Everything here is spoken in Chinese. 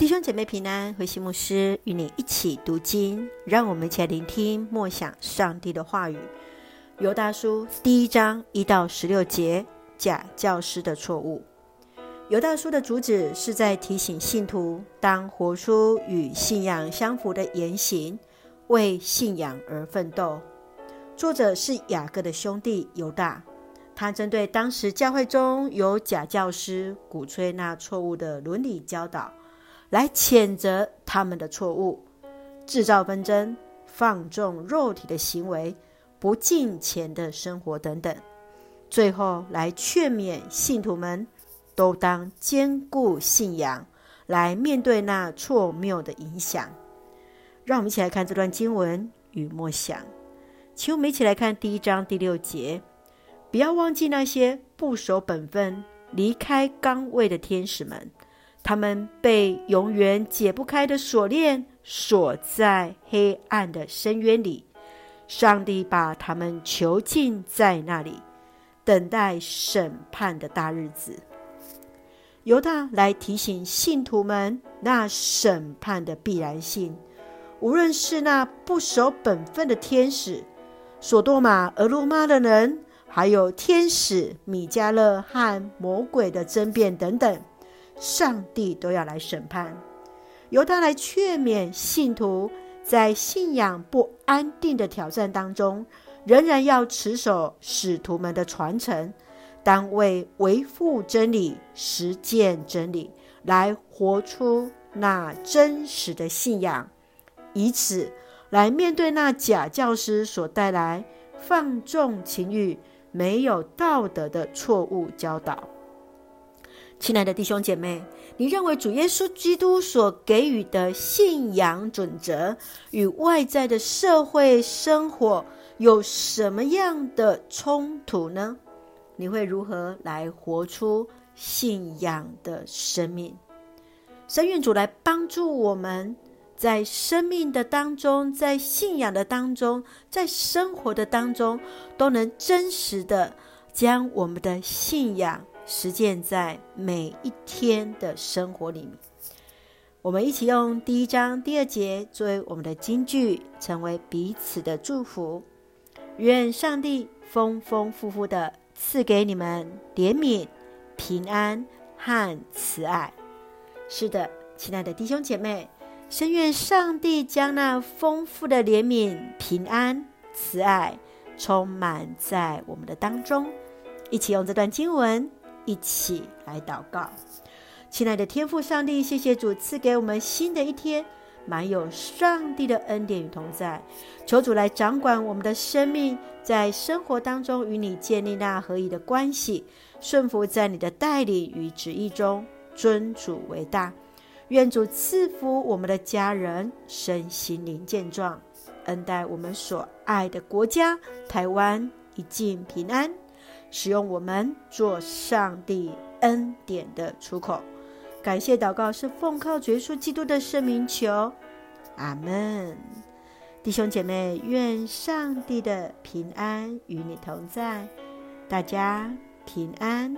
弟兄姐妹平安，慧馨牧师与你一起读经，让我们一起来聆听默想上帝的话语。犹大书第一章一到十六节，假教师的错误。犹大书的主旨是在提醒信徒，当活出与信仰相符的言行，为信仰而奋斗。作者是雅各的兄弟犹大，他针对当时教会中有假教师鼓吹那错误的伦理教导。来谴责他们的错误，制造纷争、放纵肉体的行为、不敬虔的生活等等，最后来劝勉信徒们都当坚固信仰，来面对那错谬的影响。让我们一起来看这段经文与默想，请我们一起来看第一章第六节，不要忘记那些不守本分、离开岗位的天使们。他们被永远解不开的锁链锁在黑暗的深渊里，上帝把他们囚禁在那里，等待审判的大日子。犹大来提醒信徒们那审判的必然性，无论是那不守本分的天使、索多玛、俄罗玛的人，还有天使米迦勒和魔鬼的争辩等等。上帝都要来审判，由他来劝勉信徒，在信仰不安定的挑战当中，仍然要持守使徒们的传承，当为维护真理、实践真理，来活出那真实的信仰，以此来面对那假教师所带来放纵情欲、没有道德的错误教导。亲爱的弟兄姐妹，你认为主耶稣基督所给予的信仰准则与外在的社会生活有什么样的冲突呢？你会如何来活出信仰的生命？神愿主来帮助我们，在生命的当中，在信仰的当中，在生活的当中，都能真实的将我们的信仰。实践在每一天的生活里面，我们一起用第一章第二节作为我们的金句，成为彼此的祝福。愿上帝丰丰富富的赐给你们怜悯、平安和慈爱。是的，亲爱的弟兄姐妹，深愿上帝将那丰富的怜悯、平安、慈爱充满在我们的当中。一起用这段经文。一起来祷告，亲爱的天父上帝，谢谢主赐给我们新的一天，满有上帝的恩典与同在。求主来掌管我们的生命，在生活当中与你建立那合一的关系，顺服在你的带领与旨意中，尊主为大。愿主赐福我们的家人，身心灵健壮，恩待我们所爱的国家台湾，一尽平安。使用我们做上帝恩典的出口，感谢祷告是奉靠主耶稣基督的圣名求，阿门。弟兄姐妹，愿上帝的平安与你同在，大家平安。